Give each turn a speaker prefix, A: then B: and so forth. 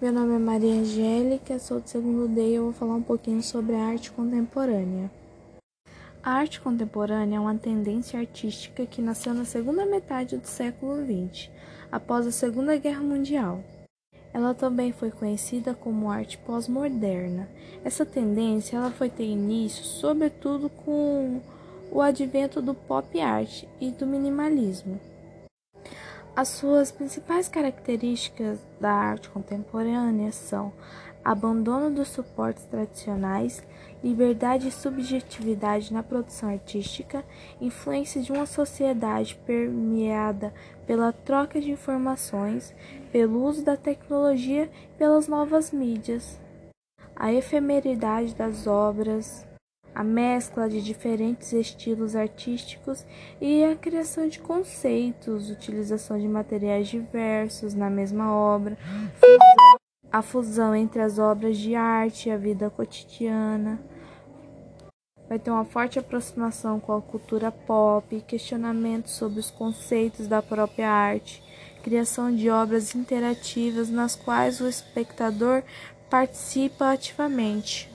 A: Meu nome é Maria Angélica, sou do segundo D e eu vou falar um pouquinho sobre a arte contemporânea. A arte contemporânea é uma tendência artística que nasceu na segunda metade do século XX, após a Segunda Guerra Mundial. Ela também foi conhecida como arte pós-moderna. Essa tendência ela foi ter início, sobretudo, com o advento do pop art e do minimalismo. As suas principais características da arte contemporânea são abandono dos suportes tradicionais, liberdade e subjetividade na produção artística, influência de uma sociedade permeada pela troca de informações, pelo uso da tecnologia e pelas novas mídias, a efemeridade das obras, a mescla de diferentes estilos artísticos e a criação de conceitos, utilização de materiais diversos na mesma obra, a fusão entre as obras de arte e a vida cotidiana. Vai ter uma forte aproximação com a cultura pop, questionamentos sobre os conceitos da própria arte, criação de obras interativas nas quais o espectador participa ativamente.